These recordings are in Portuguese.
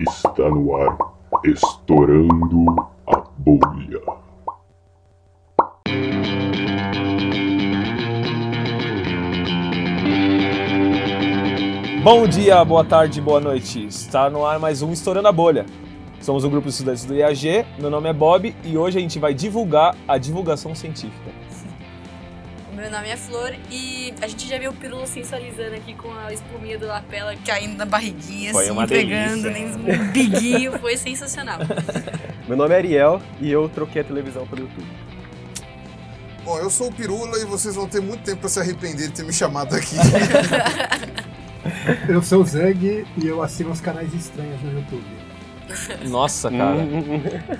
Está no ar, estourando a bolha. Bom dia, boa tarde, boa noite. Está no ar mais um Estourando a Bolha. Somos um grupo de estudantes do IAG, meu nome é Bob e hoje a gente vai divulgar a divulgação científica. Meu nome é Flor e a gente já viu o Pirula sensualizando aqui com a espuminha do lapela caindo na barriguinha, Foi assim, delícia. nem um biguinho, foi sensacional. Meu nome é Ariel e eu troquei a televisão pelo YouTube. Bom, eu sou o Pirula e vocês vão ter muito tempo pra se arrepender de ter me chamado aqui. Eu sou o Zeg e eu assino os canais estranhos no YouTube. Nossa, cara.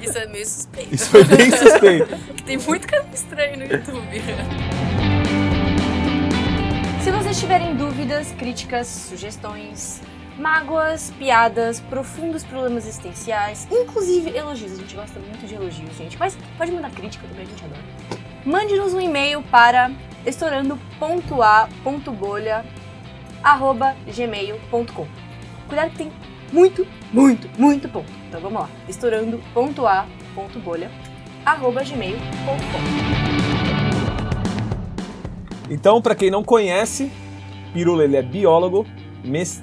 Isso é meio suspeito, Isso foi bem suspeito. tem muito canal estranho no YouTube. Vocês tiverem dúvidas, críticas, sugestões, mágoas, piadas, profundos problemas existenciais, inclusive elogios, a gente gosta muito de elogios, gente, mas pode mandar crítica também, a gente adora. Mande-nos um e-mail para estourando.a.bolha@gmail.com. Cuidado que tem muito, muito, muito ponto. Então vamos lá. estourando.a.bolha@gmail.com. Então, pra quem não conhece, Pirula ele é biólogo,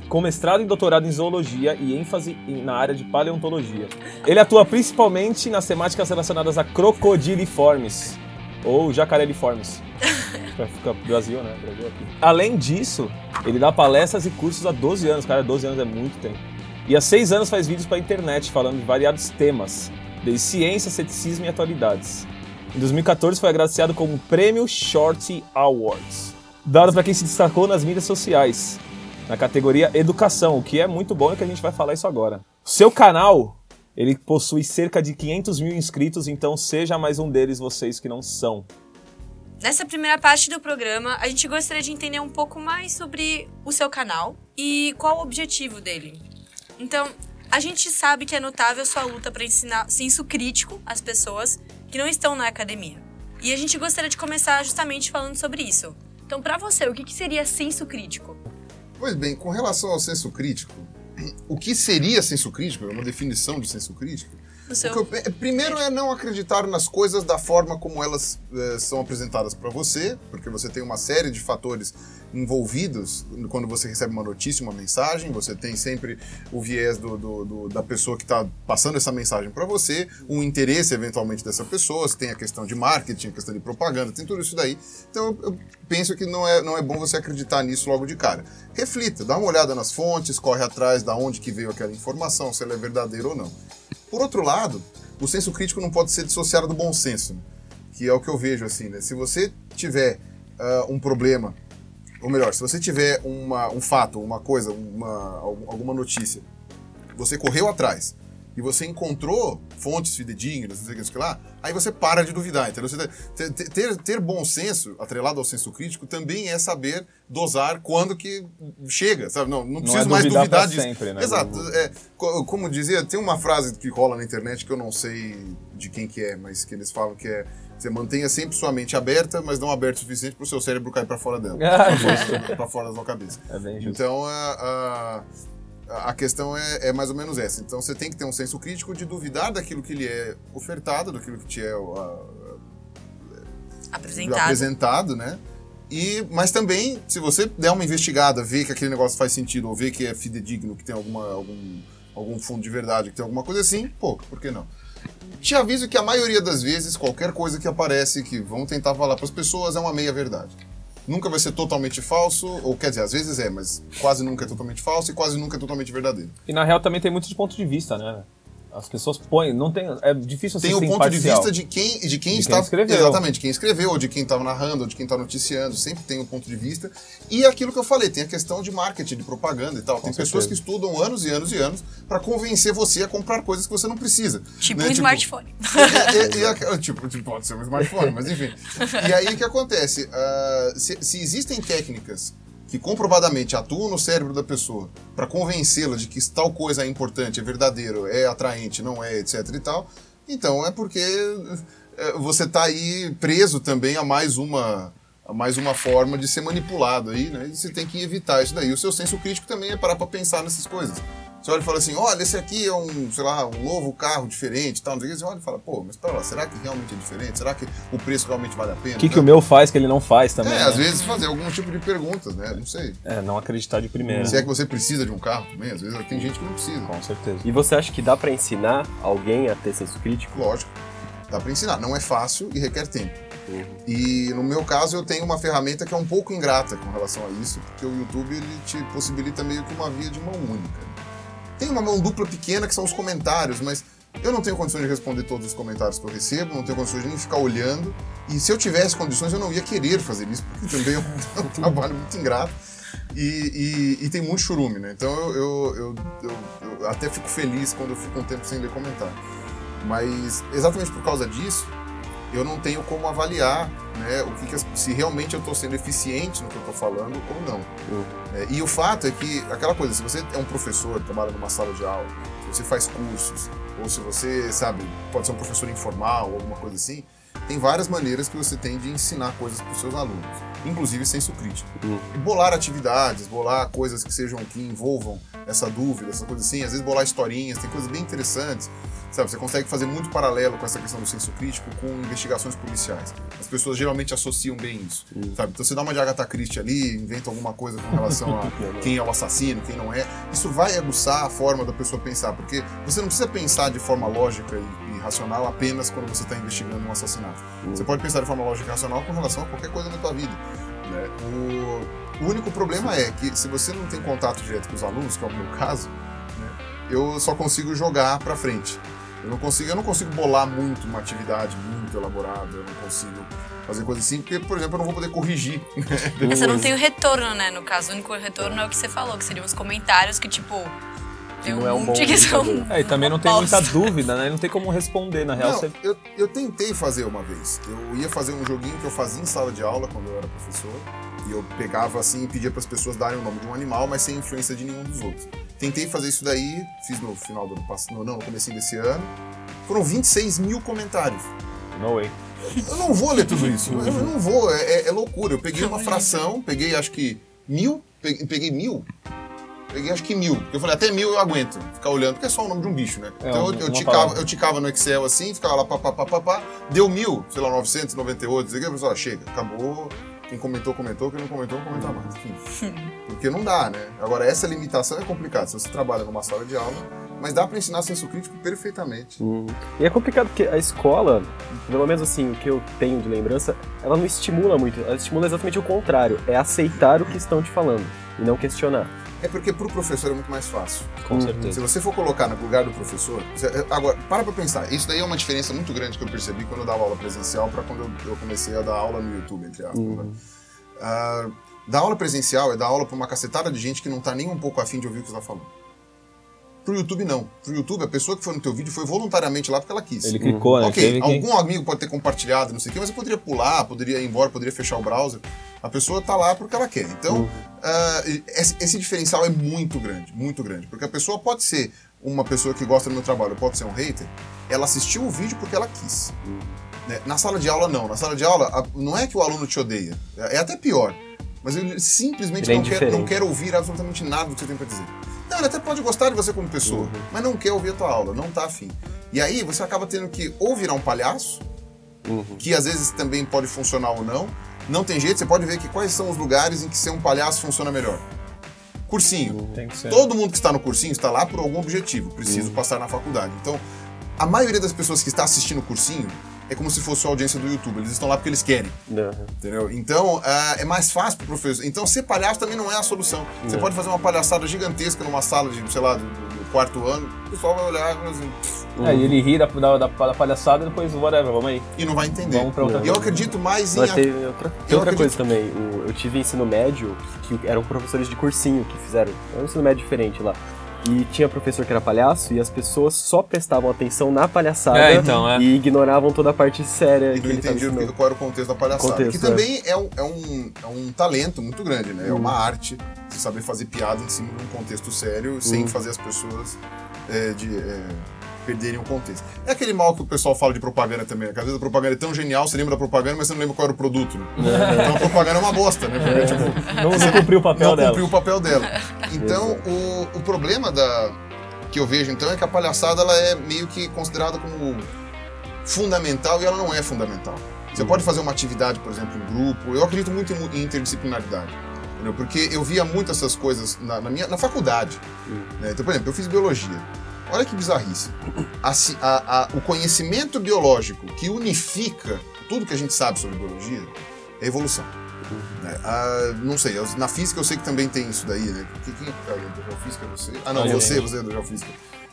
com mestrado e doutorado em zoologia e ênfase na área de paleontologia. Ele atua principalmente nas temáticas relacionadas a crocodiliformes, ou jacareliformes. Pra ficar Brasil, né? Brasil aqui. Além disso, ele dá palestras e cursos há 12 anos. Cara, 12 anos é muito tempo. E há 6 anos faz vídeos pra internet falando de variados temas, desde ciência, ceticismo e atualidades. Em 2014 foi agraciado com o Prêmio Shorty Awards, dado para quem se destacou nas mídias sociais, na categoria Educação, o que é muito bom e que a gente vai falar isso agora. Seu canal, ele possui cerca de 500 mil inscritos, então seja mais um deles vocês que não são. Nessa primeira parte do programa, a gente gostaria de entender um pouco mais sobre o seu canal e qual o objetivo dele. Então, a gente sabe que é notável sua luta para ensinar senso crítico às pessoas que não estão na academia. E a gente gostaria de começar justamente falando sobre isso. Então, para você, o que que seria senso crítico? pois bem, com relação ao senso crítico, o que seria senso crítico? É uma definição de senso crítico? No seu... primeiro é não acreditar nas coisas da forma como elas eh, são apresentadas para você, porque você tem uma série de fatores envolvidos quando você recebe uma notícia, uma mensagem. Você tem sempre o viés do, do- do- da pessoa que está passando essa mensagem para você, um interesse eventualmente dessa pessoa. Você tem a questão de marketing, a questão de propaganda, tem tudo isso daí. Então eu, eu penso que não é, não é bom você acreditar nisso logo de cara. Reflita, dá uma olhada nas fontes, corre atrás da onde que veio aquela informação, se ela é verdadeira ou não. Por outro lado, o senso crítico não pode ser dissociado do bom senso, que é o que eu vejo assim, né? Se você tiver ah, um problema, ou melhor, se você tiver uma, um fato, uma coisa, uma, algum- alguma notícia, você correu atrás e você encontrou fontes fidedignas, não sei o que, lá, aí você para de duvidar, entendeu? Ter, ter- ter, ter bom senso, atrelado ao senso crítico, também é saber dosar quando que chega, sabe? Não, não preciso é mais duvidar duvidar pra disso. sempre, né? Exato. É, co- como dizia, tem uma frase que rola na internet que eu não sei de quem que é, mas que eles falam que é você mantenha sempre sua mente aberta, mas não aberta o suficiente para o seu cérebro cair para fora dela. Ah, para fora da sua cabeça. É bem justo. Então, a, a, a questão é, é mais ou menos essa. Então, você tem que ter um senso crítico de duvidar daquilo que lhe é ofertado, daquilo que te é a- Apresentado. apresentado, né? E, mas também, se você der uma investigada, ver que aquele negócio faz sentido, ou ver que é fidedigno, que tem alguma, algum, algum fundo de verdade, que tem alguma coisa assim, pô, por que não? Te aviso que a maioria das vezes, qualquer coisa que aparece que vão tentar falar para as pessoas é uma meia-verdade. Nunca vai ser totalmente falso, ou quer dizer, às vezes é, mas quase nunca é totalmente falso e quase nunca é totalmente verdadeiro. E na real também tem muitos pontos de vista, né? As pessoas põem, não tem, é difícil você Tem o ponto de imparcial. vista de quem, de quem De está. quem escreveu. Exatamente, quem escreveu, ou de quem está narrando, ou de quem está noticiando, sempre tem um ponto de vista. E aquilo que eu falei, tem a questão de marketing, de propaganda e tal. tem pessoas certeza. que estudam anos e anos e anos para convencer você a comprar coisas que você não precisa. Tipo né? um smartphone. E- e- e a- tipo, tipo, pode ser um smartphone, mas enfim. E aí o que acontece? Ah, se, se existem técnicas que comprovadamente atuam no cérebro da pessoa para convencê-la de que tal coisa é importante, é verdadeiro, é atraente, não é, etc e tal, então é porque eh, você está aí preso também a mais uma a mais uma forma de ser manipulado aí, né? E você tem que evitar isso daí. O seu senso crítico também é parar para pensar nessas coisas. Você olha e fala assim, olha, esse aqui é um, sei lá, um novo carro diferente e tal. não sei o. Você olha e fala, pô, mas pera lá, será que realmente é diferente? Será que o preço realmente vale a pena? O que, que né? o meu faz que ele não faz também? É, né? às vezes fazer algum tipo de perguntas, né? Não sei. É, não acreditar de primeira. Se é que você precisa de um carro também, às vezes tem gente que não precisa. Com certeza. E você acha que dá pra ensinar alguém a ter senso crítico? Lógico, dá pra ensinar. Não é fácil e requer tempo. Uhum. E no meu caso eu tenho uma ferramenta que é um pouco ingrata com relação a isso, porque o YouTube ele te possibilita meio que uma via de mão única. Tem uma mão dupla pequena que são os comentários, mas eu não tenho condições de responder todos os comentários que eu recebo, não tenho condições de nem ficar olhando. E se eu tivesse condições, eu não ia querer fazer isso, porque também é um, trabalho muito ingrato. E, e- e tem muito churume, né? Então eu, eu- eu- eu até fico feliz quando eu fico um tempo sem ler comentário. Mas exatamente por causa disso, eu não tenho como avaliar né, o que que se realmente eu estou sendo eficiente no que eu estou falando ou não. É, e o fato é que, aquela coisa, se você é um professor, trabalha numa sala de aula, se você faz cursos, ou se você, sabe, pode ser um professor informal ou alguma coisa assim, tem várias maneiras que você tem de ensinar coisas para os seus alunos, inclusive senso crítico. E bolar atividades, bolar coisas que sejam, que envolvam essa dúvida, essa coisa assim, às vezes bolar historinhas, tem coisas bem interessantes. Sabe, você consegue fazer muito paralelo com essa questão do senso crítico com investigações policiais. As pessoas geralmente associam bem isso, sabe? Então você dá uma de Agatha Christie ali, inventa alguma coisa com relação a quem é o assassino, quem não é. Isso vai aguçar a forma da pessoa pensar, porque você não precisa pensar de forma lógica e, e racional apenas quando você está investigando um assassinato. Você pode pensar de forma lógica e racional com relação a qualquer coisa na tua vida. né? O, o único problema é que se você não tem contato direto com os alunos, que é o meu caso, né, eu só consigo jogar para frente. Eu não consigo, eu não consigo bolar muito uma atividade muito elaborada, eu não consigo fazer coisa assim, porque, por exemplo, eu não vou poder corrigir. né, Você não tem o retorno, né? No caso, o único retorno é o que você falou, que seriam os comentários que, tipo, não é um bom. É, e também não tem muita dúvida, né? Não tem como responder, na real. Não, Você... eu, eu tentei fazer uma vez. Eu ia fazer um joguinho que eu fazia em sala de aula quando eu era professor. E eu pegava assim e pedia para as pessoas darem o nome de um animal, mas sem influência de nenhum dos outros. Tentei fazer isso daí, fiz no final do ano passado, não, no comecinho desse ano. Foram 26 mil comentários. No way. Eu não vou ler tudo isso. Eu não vou, é, é- é loucura. Eu peguei uma fração, peguei acho que mil, peguei, peguei mil. Peguei acho que mil. Eu falei, até mil eu aguento ficar olhando, porque é só o nome de um bicho, né? É, então eu, eu, ticava, palavra. eu ticava no Excel assim, ficava lá, pá, pá, pá, pá, pá, deu mil, sei lá, 998, não sei o que, chega, acabou. Quem comentou, comentou, quem não comentou, não comenta mais. Enfim. Porque não dá, né? Agora, essa limitação é complicada. Se você trabalha numa sala de aula, mas dá pra ensinar senso crítico perfeitamente. Uhum. E é complicado porque a escola, pelo menos assim, o que eu tenho de lembrança, ela não estimula muito. Ela estimula exatamente o contrário. É aceitar o que estão te falando e não questionar. É porque pro professor é muito mais fácil. Com Uhum. certeza. Se você for colocar no lugar do professor. você- agora, para pra pensar. Isso daí é uma diferença muito grande que eu percebi quando eu dava aula presencial para quando eu, eu comecei a dar aula no YouTube, entre aspas. né? Ah, dar aula presencial é dar aula pra uma cacetada de gente que não tá nem um pouco afim de ouvir o que você tá falando. Pro YouTube, não. Pro YouTube, a pessoa que foi no teu vídeo foi voluntariamente lá porque ela quis. Ele clicou, né? Ok, Teve que- algum amigo pode ter compartilhado, não sei o quê, mas eu poderia pular, poderia ir embora, poderia fechar o browser. A pessoa tá lá porque ela quer. Então, ah, esse, esse diferencial é muito grande, muito grande. Porque a pessoa pode ser uma pessoa que gosta do meu trabalho, pode ser um hater, ela assistiu o vídeo porque ela quis. Né? Na sala de aula, não. Na sala de aula, não é que o aluno te odeia. É é até pior. Mas ele simplesmente é não, quer, não quer ouvir absolutamente nada do que você tem pra dizer. Não, ele até pode gostar de você como pessoa, mas não quer ouvir a tua aula, não tá afim. E aí você acaba tendo que ou virar um palhaço, que às vezes também pode funcionar ou não. Não tem jeito, você pode ver que quais são os lugares em que ser um palhaço funciona melhor. Cursinho. Tem que ser. Todo mundo que está no cursinho está lá por algum objetivo, preciso Uhum. passar na faculdade. Então, a maioria das pessoas que está assistindo o cursinho é como se fosse a audiência do YouTube, eles estão lá porque eles querem. Uhum. Entendeu? Então, ah, é mais fácil pro professor. Então, ser palhaço também não é a solução. Você pode fazer uma palhaçada gigantesca numa sala de, sei lá, do, do- quarto ano, o pessoal vai olhar e assim, É, e ele ri da, da, da, da palhaçada e depois, whatever, vamos aí. e não vai entender. Vamos pra outra E eu acredito mais em. Tem outra, tem Eu outra acredito- coisa também. O- eu tive ensino médio, que eram professores de cursinho que fizeram. Era um ensino médio diferente lá. E tinha professor que era palhaço e as pessoas só prestavam atenção na palhaçada É, então, é. e ignoravam toda a parte séria E que não ele estava entendi o que- ensinando. qual era o contexto da palhaçada. Contexto, que também é. um, é, um, é um talento muito grande, né? É uma arte você saber fazer piada em cima de um contexto sério sem fazer as pessoas é, de, é, perderem o contexto. É aquele mal que o pessoal fala de propaganda também, né? Às vezes a propaganda é tão genial, você lembra da propaganda, mas você não lembra qual era o produto, né? Então a propaganda é uma bosta, né? Porque, tipo, Não, não cumpriu o papel não dela. cumpriu o papel dela. Então, o, o problema da, que eu vejo então é que a palhaçada ela é meio que considerada como fundamental e ela não é fundamental. Você pode fazer uma atividade, por exemplo, em grupo. Eu acredito muito em em interdisciplinaridade. entendeu? Porque eu via muito essas coisas na, na minha, na faculdade. né? Então, por exemplo, eu fiz biologia. Olha que bizarrice. A ci- a- a- o conhecimento biológico que unifica tudo que a gente sabe sobre biologia é evolução. né? Ah, não sei, na física eu sei que também tem isso daí, né? Quem é que tá aí? Geofísica? Você? Ah, não, você, você é da geofísica.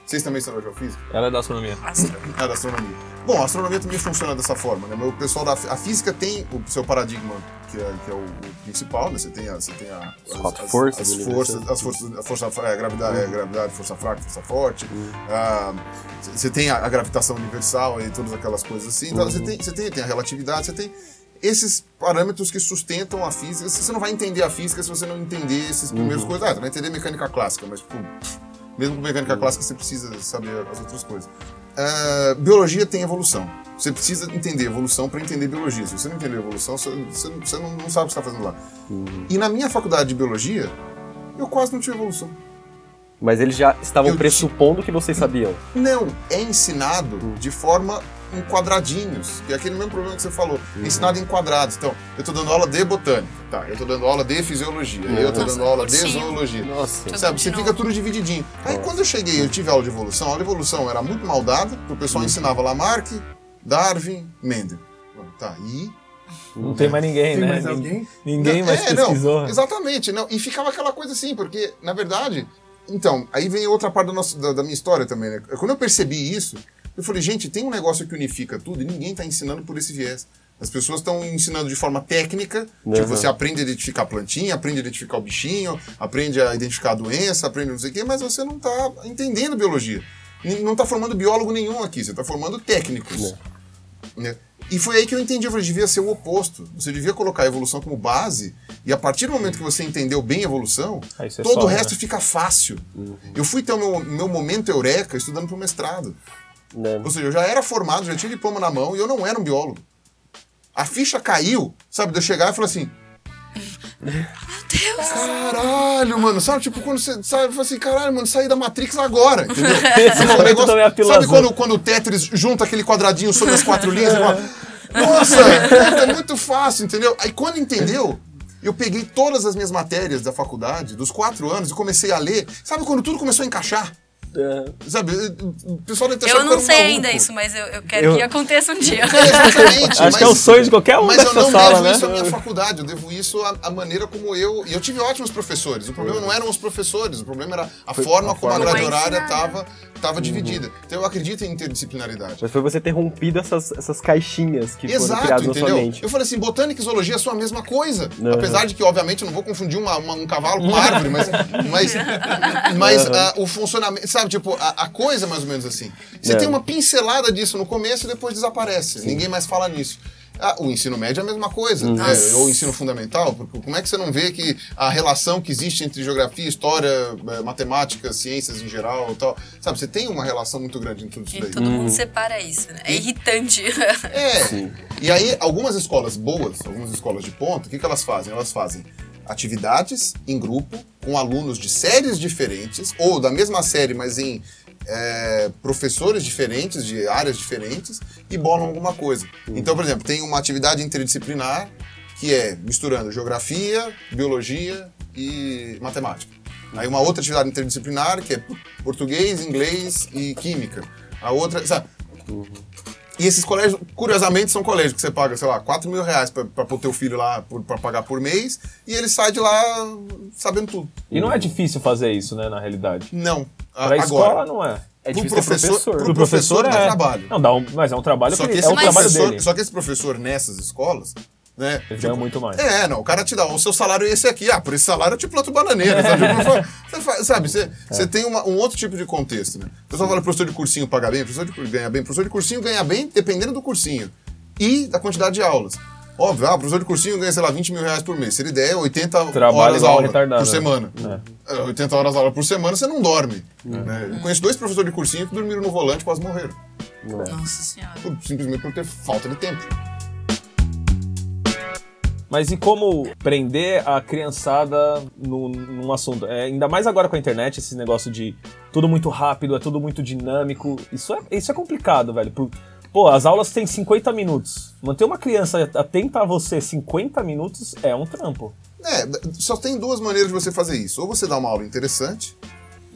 Vocês também são da geofísica? Ela é da astronomia. Astro. Ah, da astronomia. Bom, a astronomia também funciona dessa forma, né? O pessoal da a física tem o seu paradigma, que é, que é o, o principal, né? Você tem a, você tem a, as, quatro as- forças as universo. forças, as forças, a força, é, gravidade, é, gravidade, força fraca, força forte. Ah, você tem a, a gravitação universal e todas aquelas coisas assim. Então você tem, você tem, tem a relatividade, você tem esses parâmetros que sustentam a física. Você não vai entender a física se você não entender esses primeiros coisas. Ah, você vai entender mecânica clássica, mas tipo, mesmo com mecânica clássica você precisa saber as outras coisas. Ah, biologia tem evolução. Você precisa entender evolução para entender biologia. Se você não entender evolução, você, você- você não, não sabe o que está fazendo lá. E na minha faculdade de biologia, eu quase não tive evolução. Mas eles já estavam Eu pressupondo que vocês sabiam. Não, é ensinado de forma em quadradinhos, que é aquele mesmo problema que você falou, ensinado em quadrados. Então, eu tô dando aula de botânica, tá? Eu tô dando aula de fisiologia, eu tô Nossa, dando aula de zoologia. Nossa. Tudo Sabe, você fica tudo divididinho. Aí quando eu cheguei, eu tive aula de evolução, a aula de evolução era muito mal dada, porque o pessoal ensinava Lamarck, Darwin, Mendel. Bom, Tá, e Não tem mais ninguém, Tem né? mais Nin- alguém? Ninguém mais é, não, pesquisou. exatamente, não. E ficava aquela coisa assim, porque, na verdade. Então, aí vem outra parte da, nossa- da- da minha história também, né? Quando eu percebi isso, eu falei, gente, tem um negócio que unifica tudo e ninguém tá ensinando por esse viés. As pessoas estão ensinando de forma técnica, tipo, Uhum. você aprende a identificar a plantinha, aprende a identificar o bichinho, aprende a identificar a doença, aprende não sei o quê, mas você não tá entendendo biologia. Não tá formando biólogo nenhum aqui, você tá formando técnicos. né? E foi aí que eu entendi, eu falei, devia ser o oposto. Você devia colocar a evolução como base, e a partir do momento que você entendeu bem a evolução, todo o resto né? fica fácil. Eu fui ter o meu, meu momento eureka estudando pro mestrado. Né? Ou seja, eu já era formado, já tinha diploma na mão, e eu não era um biólogo. A ficha caiu, sabe, de eu chegar e falar assim, Meu Deus! Caralho, mano, sabe? Tipo, quando você sabe, fala assim, caralho, mano, saí da Matrix agora, entendeu? Esse também é sabe quando, quando o Tetris junta aquele quadradinho sobre as quatro linhas e fala, nossa, é muito fácil, entendeu? Aí quando entendeu, eu peguei todas as minhas matérias da faculdade, dos quatro anos, e comecei a ler. Sabe quando tudo começou a encaixar? Sabe, o pessoal deve ter Eu não um sei maluco. ainda isso, mas eu, eu quero Eu- que aconteça um dia. Exatamente. Acho que é o sonho de qualquer um Mas dessa eu não sala, devo né? isso à minha faculdade, eu devo isso à, à maneira como eu. E eu tive ótimos professores. O problema não eram os professores, o problema era a forma como a forma. grade Como é horária estava tava dividida. Então eu acredito em interdisciplinaridade. Mas foi você ter rompido essas, essas caixinhas que foram Exato, criadas na sua entendeu? mente. Eu falei assim, botânica e zoologia são a mesma coisa. Uhum. Apesar de que, obviamente, eu não vou confundir uma- uma- um cavalo com uma árvore, mas, mas, mas ah, o funcionamento, sabe, tipo, a, a coisa é mais ou menos assim. Você É. tem uma pincelada disso no começo e depois desaparece. Ninguém mais fala nisso. Ah, o ensino médio é a mesma coisa, né? Nossa. ou o ensino fundamental, porque como é que você não vê que a relação que existe entre geografia, história, eh, matemática, ciências em geral e tal, sabe, você tem uma relação muito grande em tudo isso E daí. todo mundo separa isso, né? É irritante. É. E aí, algumas escolas boas, algumas escolas de ponta, o que, que elas fazem? Elas fazem atividades em grupo com alunos de séries diferentes, ou da mesma série, mas em é, professores diferentes, de áreas diferentes, e bolam alguma coisa. Então, por exemplo, tem uma atividade interdisciplinar que é misturando geografia, biologia e matemática. Aí uma outra atividade interdisciplinar que é português, inglês e química. A outra, sabe? E esses colégios, curiosamente, são colégios que você paga, sei lá, 4 mil reais pra, pra pôr teu filho lá por, pra pagar por mês, e ele sai de lá sabendo tudo. E não é difícil fazer isso, né, na realidade. Não. A- Pra escola não é. É pro professor, professor. pro Pro professor, professor dá é. trabalho. Não, dá um, mas é um trabalho Só que, que, ele- esse é o trabalho professor, dele. só que esse professor nessas escolas, né? Ele ganha muito mais. É, não, o cara te dá, o seu salário é esse aqui. Ah, por esse salário eu te planto bananeira, sabe? Você sabe, você, você tem uma- um outro tipo de contexto, né? O pessoal fala professor de cursinho paga bem, professor de cur- ganha bem. Professor de cursinho ganha bem dependendo do cursinho e da quantidade de aulas. Óbvio, ah, o professor de cursinho ganha, sei lá, 20 mil reais por mês. Se ele der 80 Trabalha horas aula por né? semana. É, 80 horas aula por semana, você não dorme. né? Eu conheço dois professores de cursinho que dormiram no volante e quase morreram. Nossa senhora. Simplesmente por ter falta de tempo. Mas e como prender a criançada no, num assunto? É, ainda mais agora com a internet, esse negócio de tudo muito rápido, é tudo muito dinâmico. Isso é, isso é complicado, velho. Por- pô, as aulas têm 50 minutos. Manter uma criança atenta a você 50 minutos é um trampo. É, só tem duas maneiras de você fazer isso. Ou você dá uma aula interessante,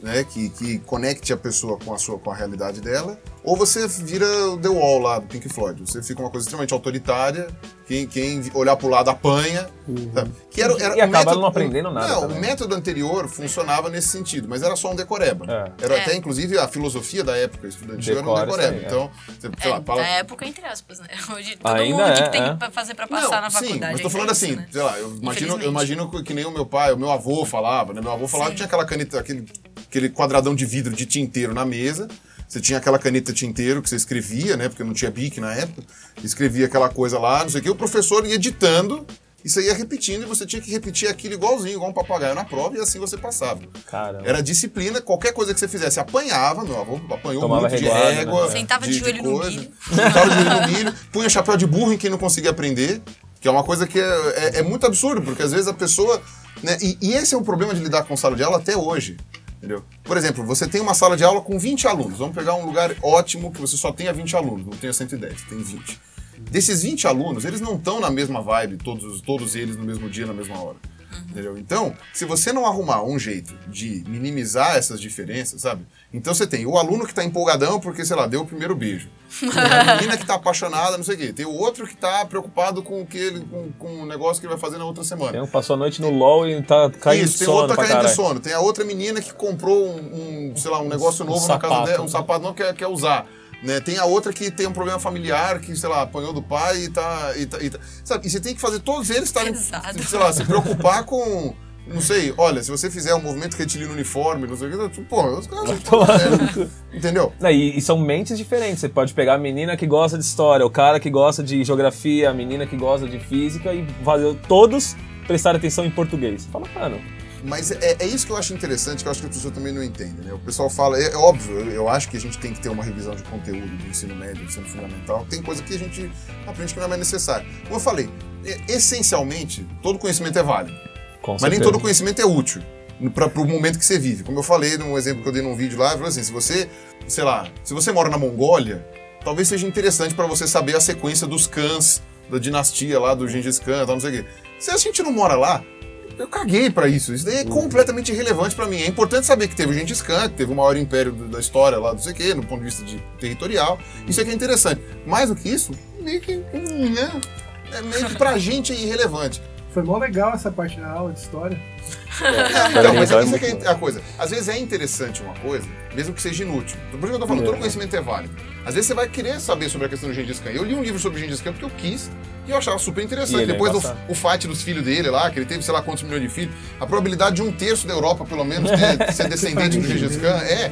né, que, que conecte a pessoa com a sua com a realidade dela, ou você vira o The Wall lá do Pink Floyd. Você fica uma coisa extremamente autoritária, quem, quem olhar pro lado apanha. sabe? Que era, era E o acaba método- não aprendendo nada Não, também. o método anterior funcionava nesse sentido, mas era só um decoreba. É. Era É. até, inclusive, a filosofia da época estudantil Decora era um decoreba. aí, é. Então, você, sei É, lá, fala, da época, entre aspas, né? Hoje todo Ainda mundo é, que tem é. que fazer pra passar na faculdade. sim, mas tô ainda falando é isso, assim, né? sei lá, eu imagino, eu imagino que, que nem o meu pai, o meu avô falava, né? Meu avô falava Sim. que tinha aquela caneta, aquele, aquele quadradão de vidro de tinteiro na mesa. Você tinha aquela caneta tinteiro que você escrevia, né? Porque não tinha bic na época. Escrevia aquela coisa lá, não sei o quê. O professor ia ditando e você ia repetindo e você tinha que repetir aquilo igualzinho, igual um papagaio na prova e assim você passava. Caramba. Era disciplina, qualquer coisa que você fizesse apanhava, meu avô apanhou Tomava muito de né? régua. Sentava de joelho no milho. Sentava de joelho no milho, punha chapéu de burro em quem não conseguia aprender, que é uma coisa que é, é- é muito absurdo, porque às vezes a pessoa. Né, e, e esse é um problema de lidar com sala de aula até hoje. Entendeu? Por exemplo, você tem uma sala de aula com 20 alunos. Vamos pegar um lugar ótimo que você só tenha 20 alunos, não tenha 110, tem 20. Desses 20 alunos, eles não estão na mesma vibe, todos, todos eles no mesmo dia, na mesma hora. Entendeu? Então, se você não arrumar um jeito de minimizar essas diferenças, sabe? Então você tem o aluno que tá empolgadão porque, sei lá, deu o primeiro beijo. Tem a menina que tá apaixonada, não sei o quê. Tem o outro que tá preocupado com o que ele, com, com o negócio que ele vai fazer na outra semana. Tem um que passou a noite no LOL e tá caindo Isso, de tem sono outra pra caindo de sono. Tem a outra menina que comprou um, um, sei lá, um negócio novo na casa sapato. dela, um sapato novo que quer, quer usar. Né? Tem a outra que tem um problema familiar, que, sei lá, apanhou do pai e tá. E tá, e tá- sabe? E você tem que fazer todos eles estarem. Pesado. Sei lá, se preocupar com. Não sei, olha, se você fizer um movimento retilíneo uniforme, não sei o que, tipo, pô, os caras. é, entendeu? Não, e, e são mentes diferentes. Você pode pegar a menina que gosta de história, o cara que gosta de geografia, a menina que gosta de física e fazer todos prestar atenção em português. Fala, mano, Mas é, é isso que eu acho interessante, que eu acho que as pessoas também não entendem, né? O pessoal fala, é, é óbvio, eu, eu acho que a gente tem que ter uma revisão de conteúdo do ensino médio, do ensino fundamental. Tem coisa que a gente aprende que não é mais necessário. Como eu falei, essencialmente, todo conhecimento é válido. com Mas nem todo conhecimento é útil para o momento que você vive. Como eu falei num exemplo que eu dei num vídeo lá, eu falei assim, se você, sei lá, se você mora na Mongólia, talvez seja interessante para você saber a sequência dos cães da dinastia lá do Gengis Khan, tal, não sei o quê. Se a gente não mora lá, eu caguei pra isso. Isso daí é completamente irrelevante pra mim. É importante saber que teve o Gengis Khan, que teve o maior império da história lá, não sei o quê, no ponto de vista de territorial. Isso aqui é interessante. Mais do que isso, meio que, hum, né? É meio que pra gente é irrelevante. Foi mó legal essa parte da aula de história. Então, mas Então, é isso é é a coisa. Às vezes é interessante uma coisa, mesmo que seja inútil. Por isso que eu tô falando, todo conhecimento é válido. Às vezes você vai querer saber sobre a questão do Gengis Khan. Eu li um livro sobre o Gengis Khan porque eu quis e eu achava super interessante. é Depois do o fight dos filhos dele lá, que ele teve sei lá quantos milhões de filhos, a probabilidade de um terço da Europa, pelo menos, ter, ser descendente do Gengis Khan é.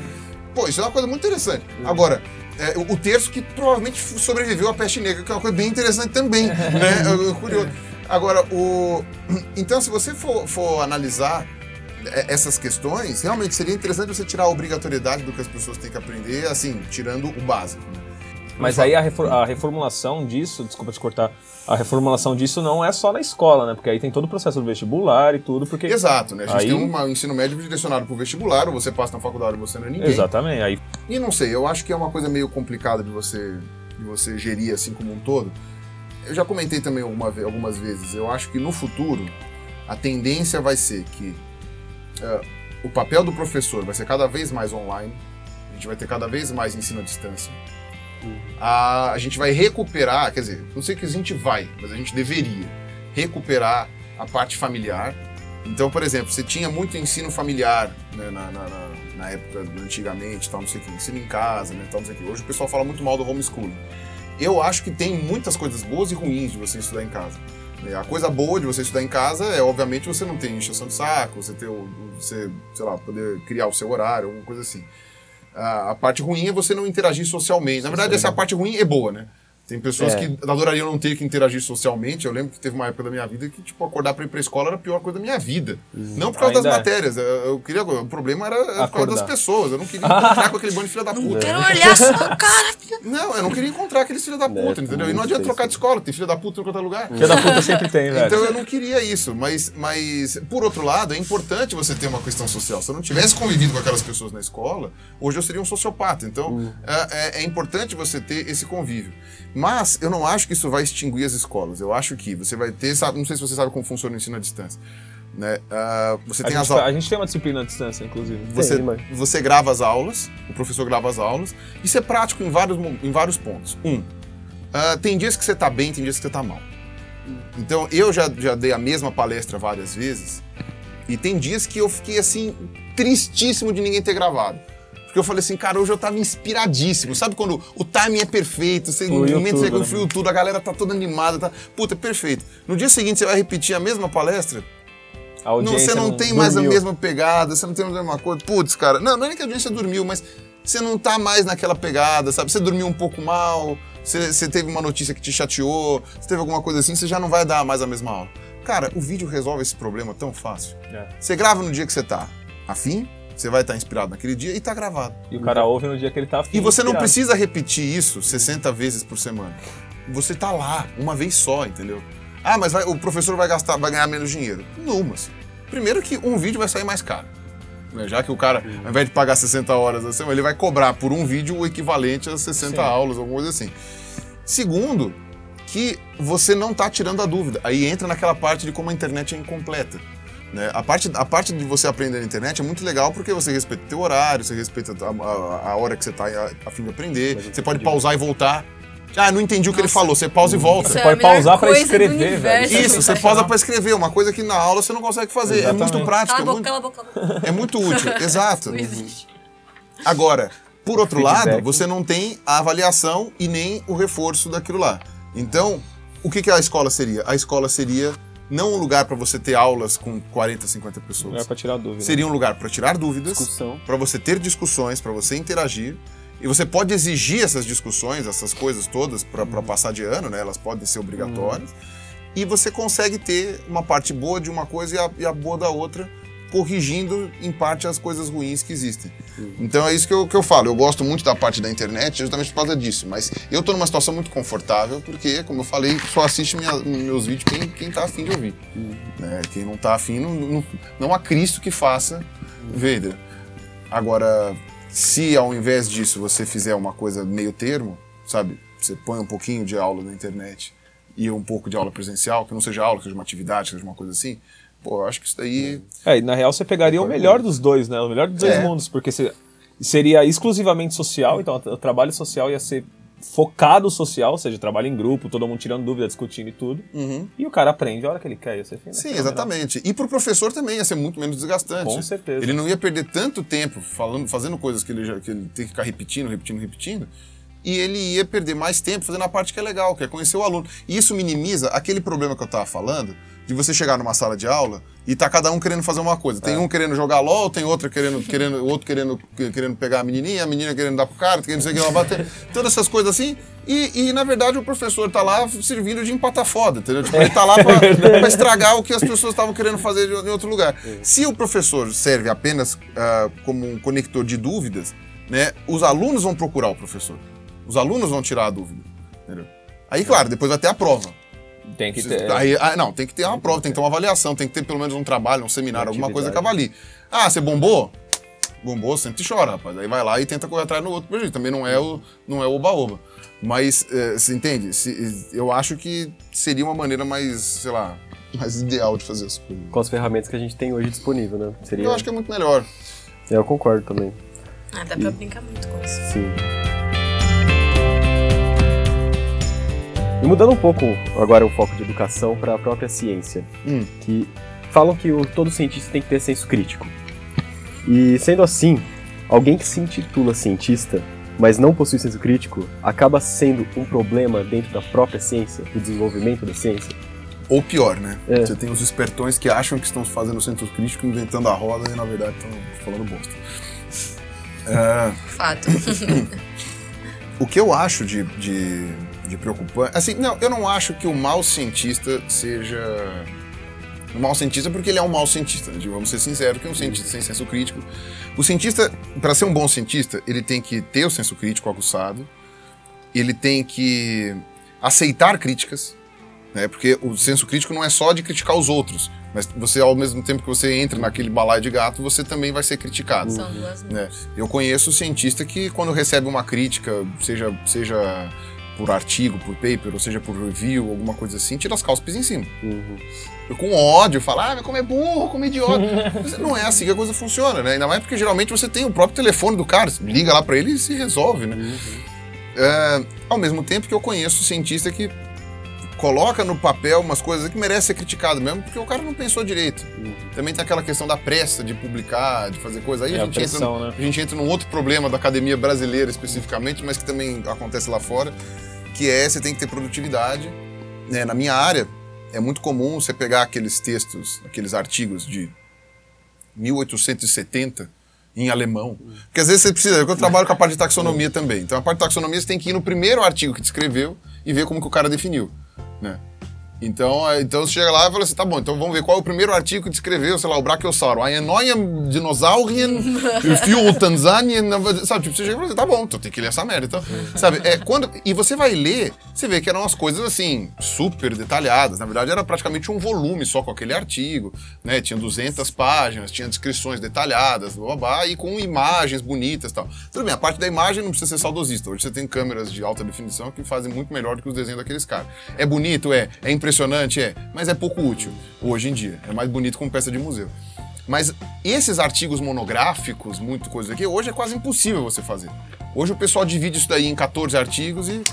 Pô, isso é uma coisa muito interessante. Agora, é, o terço que provavelmente sobreviveu à peste negra, que é uma coisa bem interessante também, né? Eu- Curioso. Agora, o. Então, se você for, for analisar é, essas questões, realmente seria interessante você tirar a obrigatoriedade do que as pessoas têm que aprender, assim, tirando o básico. Né? Mas aí a, refor- a reformulação disso, desculpa te cortar, a reformulação disso não é só na escola, né? Porque aí tem todo o processo do vestibular e tudo, porque. Exato, né? A gente Aí- tem um ensino médio direcionado para o vestibular, ou você passa na faculdade ou você não é ninguém. Exatamente. Aí E não sei, eu acho que é uma coisa meio complicada de você, de você gerir assim como um todo. Eu já comentei também alguma algumas vezes, eu acho que no futuro a tendência vai ser que eh, o papel do professor vai ser cada vez mais online, a gente vai ter cada vez mais ensino à distância. A, a gente vai recuperar, quer dizer, não sei que a gente vai, mas a gente deveria recuperar a parte familiar. Então, por exemplo, você tinha muito ensino familiar né, na, na- na- na época, antigamente, tal, não sei o que, ensino em casa, né, tal, não sei o que. Hoje o pessoal fala muito mal do homeschooling. Eu acho que tem muitas coisas boas e ruins de você estudar em casa. né. A coisa boa de você estudar em casa é, obviamente, você não tem encheção de saco, você ter o- você, sei lá, poder criar o seu horário, alguma coisa assim. A, a parte ruim é você não interagir socialmente. Na verdade, essa parte ruim é boa, né? Tem pessoas É. que adorariam não ter que interagir socialmente. Eu lembro que teve uma época da minha vida que, tipo, acordar pra ir pra escola era a pior coisa da minha vida. Não por causa Ainda das é. matérias. Eu, eu queria, o problema era por causa das pessoas. Eu não queria encontrar com aquele bando de filha da puta. Quero olhar sua cara, filha. Não, eu não queria encontrar aqueles filha da É, puta, entendeu? E não adianta trocar de escola, tem filha da puta em qualquer lugar. Filha da puta sempre tem, velho. Então eu não queria isso, mas, mas por outro lado, é importante você ter uma questão social. Se eu não tivesse convivido com aquelas pessoas na escola, hoje eu seria um sociopata. Então é, é- é importante você ter esse convívio. Mas eu não acho que isso vai extinguir as escolas. Eu acho que você vai ter, sabe, não sei se você sabe como funciona o ensino à distância. Né? Ah, você A tem gente, as aulas. a gente tem uma disciplina à distância, inclusive. Você, Tem, mas- você grava as aulas, o professor grava as aulas. Isso é prático em vários, em vários pontos. Um, ah, tem dias que você tá bem, tem dias que você tá mal. Então, eu já, já dei a mesma palestra várias vezes. E tem dias que eu fiquei, assim, tristíssimo de ninguém ter gravado. Porque eu falei assim, cara, hoje eu tava inspiradíssimo. Sabe quando o timing é perfeito, você, no momento tudo, você né? tudo, a galera tá toda animada, tá... Puta, é perfeito. No dia seguinte você vai repetir a mesma palestra, A não, você não, tem mais a dormiu. mesma pegada, você não tem mais a mesma coisa. Putz, cara, não, não é nem que a audiência dormiu, mas você não tá mais naquela pegada, sabe? Você dormiu um pouco mal, você, você teve uma notícia que te chateou, você teve alguma coisa assim, você já não vai dar mais a mesma aula. Cara, o vídeo resolve esse problema tão fácil. É. Você grava no dia que você tá afim, você vai estar inspirado naquele dia e tá gravado. E o cara ouve no dia que ele tá afim. E você não inspirado. precisa repetir isso 60 vezes por semana. Você tá lá, uma vez só, entendeu? Ah, mas vai- o professor vai gastar, vai ganhar menos dinheiro. Numas. Primeiro que um vídeo vai sair mais caro. né? Já que o cara, ao invés de pagar 60 horas a semana, ele vai cobrar por um vídeo o equivalente a 60 Sim. aulas, alguma coisa assim. Segundo, que você não tá tirando a dúvida. Aí entra naquela parte de como a internet é incompleta. Né? A, parte, a parte de você aprender na internet é muito legal porque você respeita o teu horário, você respeita a, a- a hora que você tá a, a fim de aprender, você pode pausar e voltar. Ah, não entendi o que ele falou, você pausa e volta. Isso é a pode melhor pausar do escrever, velho. Isso, você sensacional. pausa pra escrever, uma coisa que na aula você não consegue fazer. É Exatamente. muito prático, Cala a é boca, muito, cala a boca, cala é muito útil. Exato. Agora, por outro Feedback. lado, você não tem a avaliação e nem o reforço daquilo lá. Então, o que, que a escola seria? A escola seria não um lugar para você ter aulas com 40, 50 Não é pessoas. pra tirar dúvida. Seria um lugar para tirar dúvidas, para você ter discussões, para você interagir. E você pode exigir essas discussões, essas coisas todas, para passar de ano, né? Elas podem ser obrigatórias. E você consegue ter uma parte boa de uma coisa e a, e a boa da outra, corrigindo em parte as coisas ruins que existem. Então é isso que eu, que eu falo. Eu gosto muito da parte da internet justamente por causa disso. Mas eu tô numa situação muito confortável porque, como eu falei, só assiste minha- meus vídeos quem, quem tá afim de ouvir. né? Quem não tá afim, não, não, não há Cristo que faça venda. Agora, se ao invés disso você fizer uma coisa meio termo, sabe? Você põe um pouquinho de aula na internet e um pouco de aula presencial, que não seja aula, que seja uma atividade, que seja uma coisa assim, pô, acho que isso daí. É, e na real você pegaria o melhor dos dois, né? O melhor dos dois É. mundos, porque você- seria exclusivamente social, então o trabalho social ia ser focado social, ou seja, trabalho em grupo, todo mundo tirando dúvida, discutindo e tudo. Uhum. E o cara aprende a hora que ele quer. Ia ser Sim, exatamente. E pro professor também ia ser muito menos desgastante. Com certeza. Ele não ia perder tanto tempo falando, fazendo coisas que ele, já, que ele tem que ficar repetindo, repetindo, repetindo. E ele ia perder mais tempo fazendo a parte que é legal, que é conhecer o aluno. E isso minimiza aquele problema que eu tava falando, de você chegar numa sala de aula e tá cada um querendo fazer uma coisa. É. Tem um querendo jogar LOL, tem outro querendo, querendo, outro querendo, querendo pegar a menininha, a menina querendo dar pro cara, querendo não sei o que ela bater. Todas essas coisas assim. E, e, na verdade, o professor tá lá servindo de empata foda, entendeu? Tipo, ele tá lá pra, pra estragar o que as pessoas estavam querendo fazer em outro lugar. Se o professor serve apenas ah, como um conector de dúvidas, né, os alunos vão procurar o professor. Os alunos vão tirar a dúvida. Entendeu? Aí, claro, depois vai ter a prova. Tem que ter. Aí, ah, não, tem que ter uma prova, tem que ter uma avaliação, tem que ter pelo menos um trabalho, um seminário, alguma coisa que avalie. Ah, você bombou? Bombou, sempre chora, rapaz. Aí vai lá e tenta correr atrás no outro prejuízo. Também não é o não é o oba-oba. Mas, eh, você entende? Se- eu acho que seria uma maneira mais, sei lá, mais ideal de fazer as coisas. Com as ferramentas que a gente tem hoje disponível, né? Seria... Eu acho que é muito melhor. É, eu concordo também. Ah, dá pra brincar muito com isso. Sim. E mudando um pouco agora o foco de educação para a própria ciência, Hum. que falam que o, todo cientista tem que ter senso crítico. E sendo assim, alguém que se intitula cientista, mas não possui senso crítico, acaba sendo um problema dentro da própria ciência, do desenvolvimento da ciência. Ou pior, né? É. Você tem os espertões que acham que estão fazendo o centro crítico, inventando a roda e na verdade estão falando bosta. É, Fato. o que eu acho de, de, de preocupante. Assim, não, eu não acho que o mau cientista seja um mau cientista porque ele é um mau cientista. Né? Vamos ser sinceros, que um cientista sem senso crítico. O cientista, para ser um bom cientista, ele tem que ter o senso crítico aguçado, ele tem que aceitar críticas, né? Porque o senso crítico não é só de criticar os outros, mas você, ao mesmo tempo que você entra naquele balaio de gato, você também vai ser criticado. São duas Né? Eu conheço cientista que, quando recebe uma crítica, seja, seja por artigo, por paper, ou seja por review, alguma coisa assim, tira as calças em cima. Uhum. Eu, com ódio, fala, ah, mas como é burro, como é idiota. Mas não é assim que a coisa funciona, né? Ainda mais porque geralmente você tem o próprio telefone do cara, você liga lá pra ele e se resolve, né? É, ao mesmo tempo que eu conheço cientista que coloca no papel umas coisas que merece ser criticado mesmo, porque o cara não pensou direito. Também tem aquela questão da pressa de publicar, de fazer coisa. Aí É a, a gente entra, pressão, no- né? a gente entra num outro problema da academia brasileira especificamente, mas que também acontece lá fora, que é você tem que ter produtividade. né? Na minha área, é muito comum você pegar aqueles textos, aqueles artigos de 1870 em alemão. Porque às vezes você precisa, eu trabalho com a parte de taxonomia também. Então a parte de taxonomia você tem que ir no primeiro artigo que descreveu e ver como que o cara definiu, né? Então, é, então você chega lá e fala assim, tá bom, então vamos ver qual é o primeiro artigo que descreveu, sei lá, o Brachiosauro. Aenoiam dinosaurien, Fiul Tanzanien, sabe? Tipo, você chega e fala assim, tá bom, então tem que ler essa merda. Então, sabe? É, quando, e você vai ler, você vê que eram umas coisas assim, super detalhadas. Na verdade, era praticamente um volume só com aquele artigo, né? Tinha 200 páginas, tinha descrições detalhadas, blá, blá, blá, e com imagens bonitas e tal. Tudo bem, a parte da imagem não precisa ser saudosista. Hoje você tem câmeras de alta definição que fazem muito melhor do que os desenhos daqueles caras. É bonito? É. É impressionante? É. Mas é pouco útil hoje em dia. É mais bonito como peça de museu. Mas esses artigos monográficos, muito coisa aqui, hoje é quase impossível você fazer. Hoje o pessoal divide isso daí em 14 artigos e,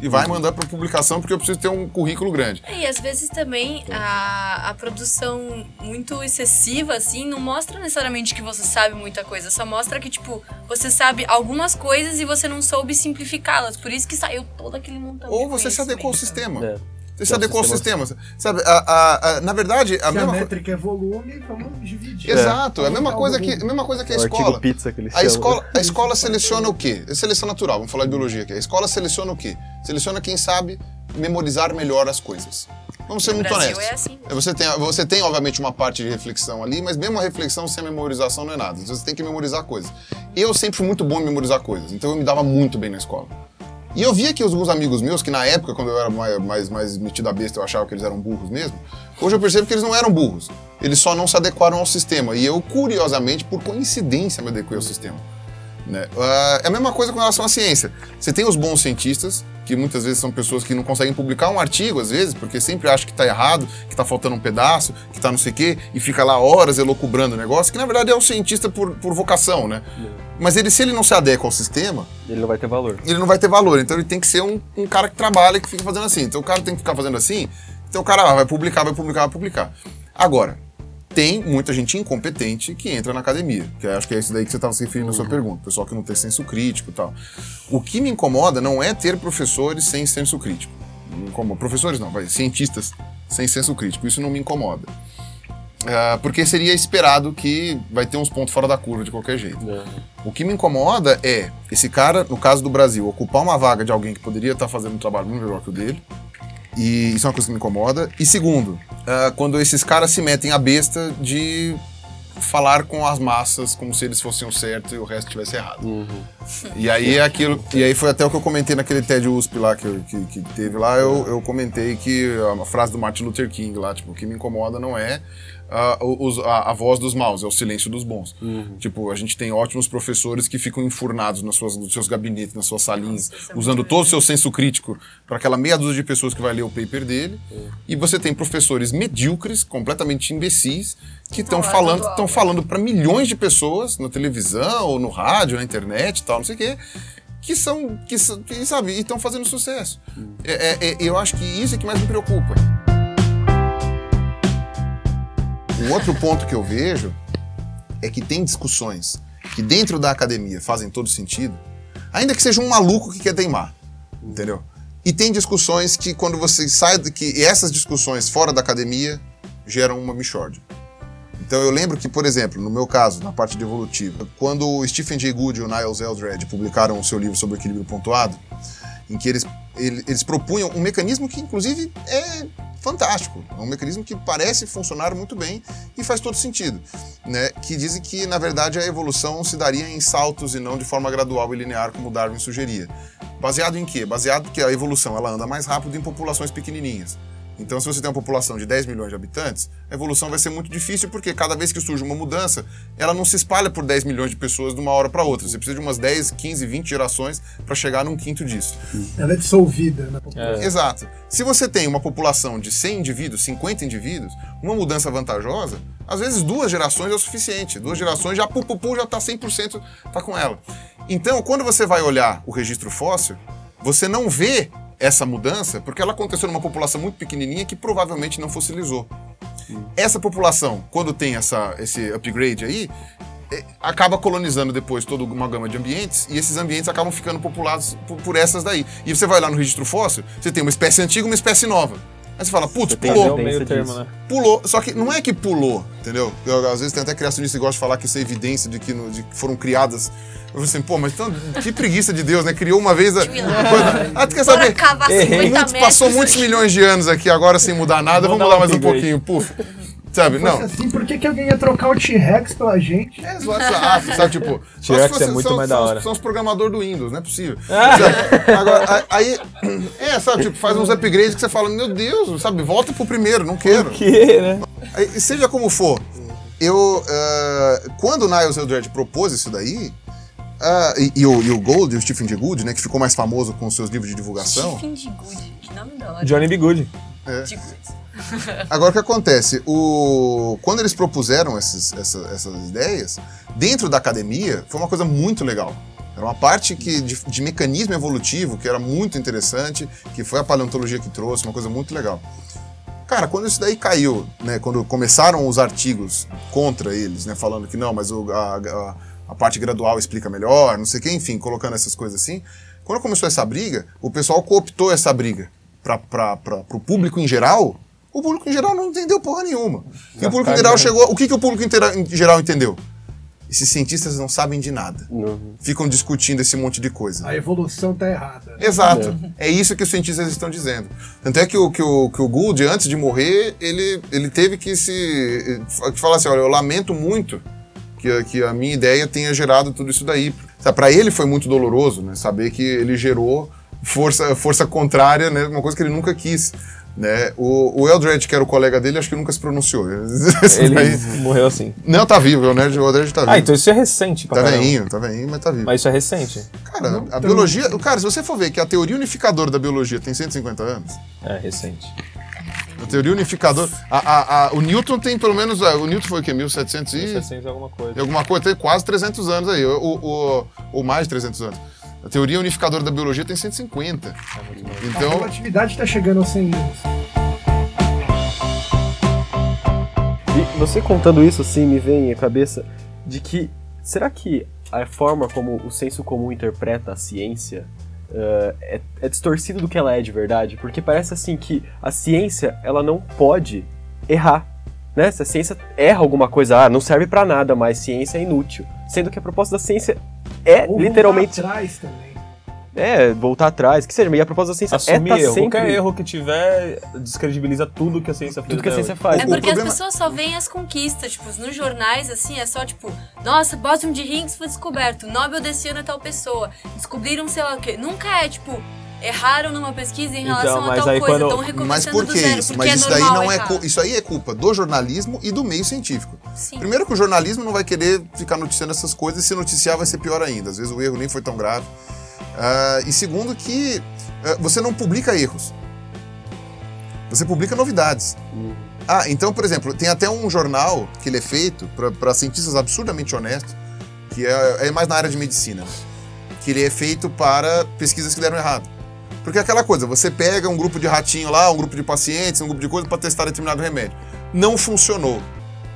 e vai mandar para publicação porque eu preciso ter um currículo grande. E às vezes também a, a produção muito excessiva, assim, não mostra necessariamente que você sabe muita coisa. Só mostra que, tipo, você sabe algumas coisas e você não soube simplificá-las. Por isso que saiu todo aquele montão Ou de você se adequou ao sistema. É. Você É, adequou ao sistema- sistema. Sabe, a, a- a- na verdade, a Se a mesma coisa. métrica é volume, vamos dividir. Exato, é a mesma o coisa que, a mesma coisa que a É escola. pizza que eles A escola, a escola seleciona o quê? É seleção natural, vamos falar de biologia aqui. A escola seleciona o quê? Seleciona quem sabe memorizar melhor as coisas. Vamos ser No muito Brasil honestos. é assim. Você tem, você tem, obviamente, uma parte de reflexão ali, mas mesmo a reflexão sem a memorização não é nada. Você tem que memorizar coisas. Eu sempre fui muito bom em memorizar coisas, então eu me dava muito bem na escola. E eu via que alguns amigos meus, que na época, quando eu era mais, mais, mais metido a besta, eu achava que eles eram burros mesmo, hoje eu percebo que eles não eram burros. Eles só não se adequaram ao sistema. E eu, curiosamente, por coincidência, me adequei ao sistema. Né? Ah, é a mesma coisa com relação à ciência. Você tem os bons cientistas, que muitas vezes são pessoas que não conseguem publicar um artigo, às vezes, porque sempre acham que está errado, que está faltando um pedaço, que está não sei o quê, e fica lá horas elocubrando o negócio, que na verdade é um cientista por, por vocação, né? Mas ele, se ele não se adequa ao sistema, Ele não vai ter valor. ele não vai ter valor. Então ele tem que ser um, um cara que trabalha, que fica fazendo assim. Então o cara tem que ficar fazendo assim, então o cara ah, vai publicar, vai publicar, vai publicar. Agora, tem muita gente incompetente que entra na academia, que eu acho que é isso daí que você estava se referindo na sua pergunta, pessoal que não tem senso crítico e tal. O que me incomoda não é ter professores sem senso crítico. Incomoda. Professores não, vai, cientistas sem senso crítico, isso não me incomoda. Ah, porque seria esperado que vai ter uns pontos fora da curva de qualquer jeito. O que me incomoda é esse cara, no caso do Brasil, ocupar uma vaga de alguém que poderia estar fazendo um trabalho muito melhor que o dele. E isso é uma coisa que me incomoda. E segundo, ah, quando esses caras se metem a besta de falar com as massas como se eles fossem o certo e o resto estivesse errado. E aí é aquilo. E aí foi até o que eu comentei naquele TED USP lá que, que, que teve lá, eu, eu comentei que a frase do Martin Luther King lá, tipo, o que me incomoda não é ah, os- a, a voz dos maus, é o silêncio dos bons. Tipo, a gente tem ótimos professores que ficam enfurnados nas suas, nos seus gabinetes, nas suas salinhas, isso é usando muito todo o seu senso crítico para aquela meia dúzia de pessoas que vai ler o paper dele. E você tem professores medíocres, completamente imbecis, que estão falando, estão falando para milhões de pessoas na televisão, ou no rádio, na internet e tal, não sei o quê, que são, que, são- que sabe, e estão fazendo sucesso. É, é- é- eu acho que isso é que mais me preocupa. Um outro ponto que eu vejo é que tem discussões que dentro da academia fazem todo sentido, ainda que seja um maluco que quer teimar, entendeu? E tem discussões que quando você sai, que essas discussões fora da academia geram uma mixórdia. Então eu lembro que, por exemplo, no meu caso, na parte de evolutiva, quando o Stephen Jay Gould e o Niles Eldred publicaram o seu livro sobre equilíbrio pontuado, em que eles, ele- eles propunham um mecanismo que, inclusive, é fantástico. É um mecanismo que parece funcionar muito bem e faz todo sentido. Né? Que dizem que, na verdade, a evolução se daria em saltos e não de forma gradual e linear, como Darwin sugeria. Baseado em quê? Baseado que a evolução ela anda mais rápido em populações pequenininhas. Então, se você tem uma população de 10 milhões de habitantes, a evolução vai ser muito difícil, porque cada vez que surge uma mudança, ela não se espalha por 10 milhões de pessoas de uma hora para outra. Você precisa de umas 10, 15, 20 gerações para chegar num quinto disso. Ela é dissolvida na população. É. Exato. Se você tem uma população de 100 indivíduos, 50 indivíduos, uma mudança vantajosa, às vezes duas gerações é o suficiente. Duas gerações já pu, pu, pu, já tá 100% tá com ela. Então, quando você vai olhar o registro fóssil, você não vê essa mudança porque ela aconteceu numa população muito pequenininha que provavelmente não fossilizou. Essa população, quando tem essa, esse upgrade aí, é, acaba colonizando depois toda uma gama de ambientes e esses ambientes acabam ficando populados por, por essas daí. E você vai lá no registro fóssil, você tem uma espécie antiga e uma espécie nova. Aí você fala, putz, pulou, termo, né? pulou. Só que não é que pulou, entendeu? Eu, às vezes tem até criacionista que gosta de falar que isso é evidência de que, no- de que foram criadas. Eu falei assim, pô, mas então, que preguiça de Deus, né? Criou uma vez a. Coisa- Ah, tu quer saber? cavar Errei. 50 Muitos- metros. passou muitos milhões de anos aqui agora sem mudar nada, Vamos vamos dar lá um mais um pouquinho, puf. Sabe? Se Não. assim, por que, que alguém ia trocar o T-Rex pela gente? É WhatsApp, sabe? Tipo, só T-Rex é muito são, mais da são- hora. São os programadores do Windows, não é possível. Sabe? Agora, aí, é, sabe, tipo, faz uns upgrades que você fala, meu Deus, sabe, volta pro primeiro, não quero. Que, né? Aí, seja como for, eu. ah, quando o Niles Eldred propôs isso daí, ah, e, e o, e o Gold, o Stephen Jay Gould, né, que ficou mais famoso com os seus livros de divulgação. Stephen de Good. Que nome da hora. Johnny B. Good. De Good. Agora o que acontece? O, quando eles propuseram esses- essa- essas ideias, dentro da academia, foi uma coisa muito legal. Era uma parte que, de, de mecanismo evolutivo que era muito interessante, que foi a paleontologia que trouxe, uma coisa muito legal. Cara, quando isso daí caiu, né, quando começaram os artigos contra eles, né, falando que não, mas o- a, a- a parte gradual explica melhor, não sei o que, enfim, colocando essas coisas assim, quando começou essa briga, o pessoal cooptou essa briga para o público em geral. O público em geral não entendeu porra nenhuma. E o público em geral chegou. O que, que o público em geral entendeu? Esses cientistas não sabem de nada. Não. Ficam discutindo esse monte de coisa. A evolução tá errada. Exato. É isso que os cientistas estão dizendo. Tanto é que o, que o, que o Gould, antes de morrer, ele, ele teve que se. que falar assim: olha, eu lamento muito que, a- que a minha ideia tenha gerado tudo isso daí. Para ele foi muito doloroso, né? Saber que ele gerou força, força contrária, né? Uma coisa que ele nunca quis. Né? O, o Eldred, que era o colega dele, acho que nunca se pronunciou. Ele daí- morreu assim. Não, tá vivo, o Eldred, o Eldred tá vivo. Ah, então isso é recente pra Tá caramba. veinho, tá veinho, mas tá vivo. Mas isso é recente. Cara, a biologia. Cara, se você for ver que a teoria unificadora da biologia tem 150 anos, É, recente. a teoria unificadora. A, a- a- o Newton tem pelo menos. ah, O Newton foi o quê? 1700 e. 600 e alguma coisa. e alguma coisa, tem quase 300 anos aí, ou, ou, ou mais de 300 anos. A teoria unificadora da biologia tem 150. É muito mais. A Então, relatividade tá chegando aos 100 anos. E você contando isso assim me vem à cabeça de que será que a forma como o senso comum interpreta a ciência eh, é, é distorcido do que ela é de verdade? Porque parece assim que a ciência ela não pode errar. Né? Se a ciência erra alguma coisa, ah, não serve pra nada, mas ciência é inútil. Sendo que a proposta da ciência é Ou literalmente voltar atrás também. é voltar atrás, que seja, e a proposta da ciência Assumir é tá erro. sempre Qualquer erro que tiver descredibiliza tudo que a ciência fez. tudo que a ciência faz. É porque problema- as pessoas só veem as conquistas, tipo, nos jornais, assim, é só tipo, nossa, bóson de Higgs foi descoberto, Nobel desse ano é tal pessoa, descobriram sei lá o quê. Nunca é, tipo, erraram numa pesquisa em Então, relação a mas tal aí coisa, quando- estão mas recomeçando por do que zero, isso? porque Mas é isso daí não é. errar. Isso aí é culpa do jornalismo e do meio científico. Sim. Primeiro que o jornalismo não vai querer ficar noticiando essas coisas e se noticiar vai ser pior ainda. Às vezes o erro nem foi tão grave. Ah, e segundo que ah, você não publica erros. Você publica novidades. Ah, então, por exemplo, tem até um jornal que ele é feito para cientistas absurdamente honestos, que é, é mais na área de medicina, né? que ele é feito para pesquisas que deram errado. Porque é aquela coisa, você pega um grupo de ratinho lá, um grupo de pacientes, um grupo de coisa para testar determinado remédio. Não funcionou.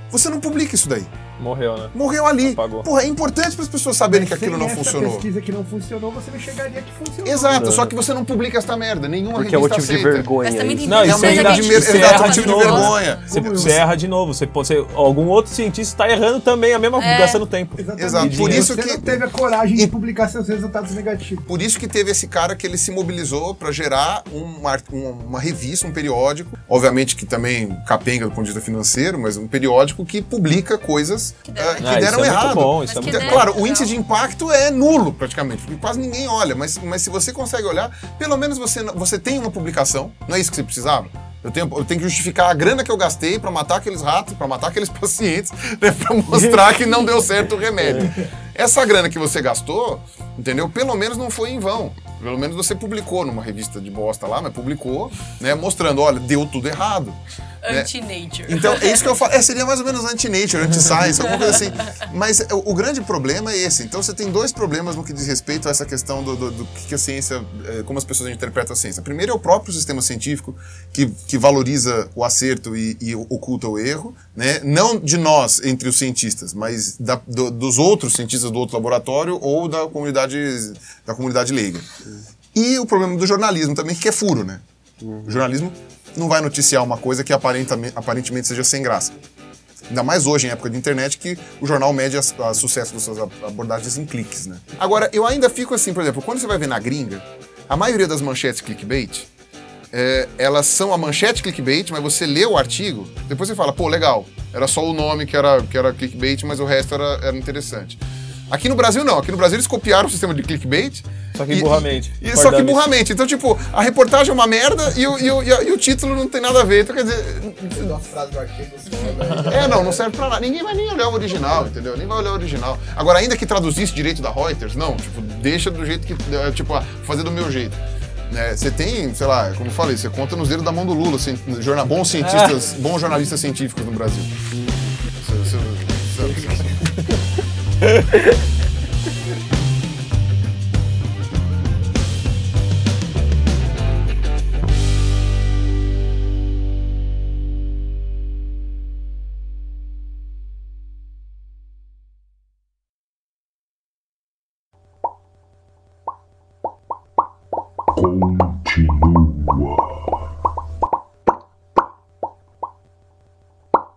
Você não publica isso daí. Morreu, né? Morreu ali. Apagou. Porra, é importante para as pessoas saberem que aquilo não essa funcionou. pesquisa que não funcionou, você não chegaria que funcionou. Exato, só que você não publica essa merda. Nenhuma Porque é motivo de aceita. vergonha. Mas também isso. tem Não, coisa ainda- que de exato, motivo de de novo. vergonha. Você, você você- erra de novo. Você, você, algum outro cientista está errando também, a mesma É. gastando tempo. Exatamente. Exato, por isso você que- não teve a coragem de publicar seus resultados negativos. Por isso que teve esse cara que ele se mobilizou para gerar um ar- um- uma revista, um periódico, obviamente que também capenga do ponto de vista financeiro, mas um periódico que publica coisas que, deram que Ah, isso deram é errado. muito bom, isso é muito deram claro, o índice de impacto é nulo, praticamente, porque quase ninguém olha, mas, mas se você consegue olhar, pelo menos você, você tem uma publicação, não é isso que você precisava? Eu tenho, eu tenho que justificar a grana que eu gastei pra matar aqueles ratos, pra matar aqueles pacientes, né, pra mostrar que não deu certo o remédio. Essa grana que você gastou, entendeu? Pelo menos não foi em vão. Pelo menos você publicou numa revista de bosta lá, mas publicou, né, mostrando, olha, deu tudo errado. Né? Anti-nature. Então, é isso que eu falo. É, seria mais ou menos anti-nature, anti-science, alguma coisa assim. Mas o, o grande problema é esse. Então, você tem dois problemas no que diz respeito a essa questão do, do, do que a ciência, eh, como as pessoas interpretam a ciência. Primeiro é o próprio sistema científico, que, que valoriza o acerto e, e oculta o erro, né? Não de nós, entre os cientistas, mas da- do- dos outros cientistas do outro laboratório ou da comunidade, da comunidade leiga. E o problema do jornalismo também, que é furo, né? O jornalismo não vai noticiar uma coisa que aparentamente, aparentemente seja sem graça. Ainda mais hoje, em época de internet, que o jornal mede a sucesso das suas ab- abordagens em cliques, né? Agora, eu ainda fico assim, por exemplo, quando você vai ver na gringa, a maioria das manchetes clickbait, é, elas são a manchete clickbait, mas você lê o artigo, depois você fala, pô, legal, era só o nome que era, que era clickbait, mas o resto era, era interessante. Aqui no Brasil, não. Aqui no Brasil, eles copiaram o sistema de clickbait. Só que e- burramente. E, e só que burramente. Então, tipo, a reportagem é uma merda e o, e o, e o título não tem nada a ver. Então, quer dizer, é, não, não serve pra nada. Ninguém vai nem olhar o original, entendeu? Nem vai olhar o original. Agora, ainda que traduzisse direito da Reuters, não, tipo, deixa do jeito que. é, Tipo, ah, fazer do meu jeito. Né, Você tem, sei lá, como eu falei, você conta nos dedos da mão do Lula, cien- jorna- bons cientistas, bons jornalistas científicos no Brasil. Você- você- 공.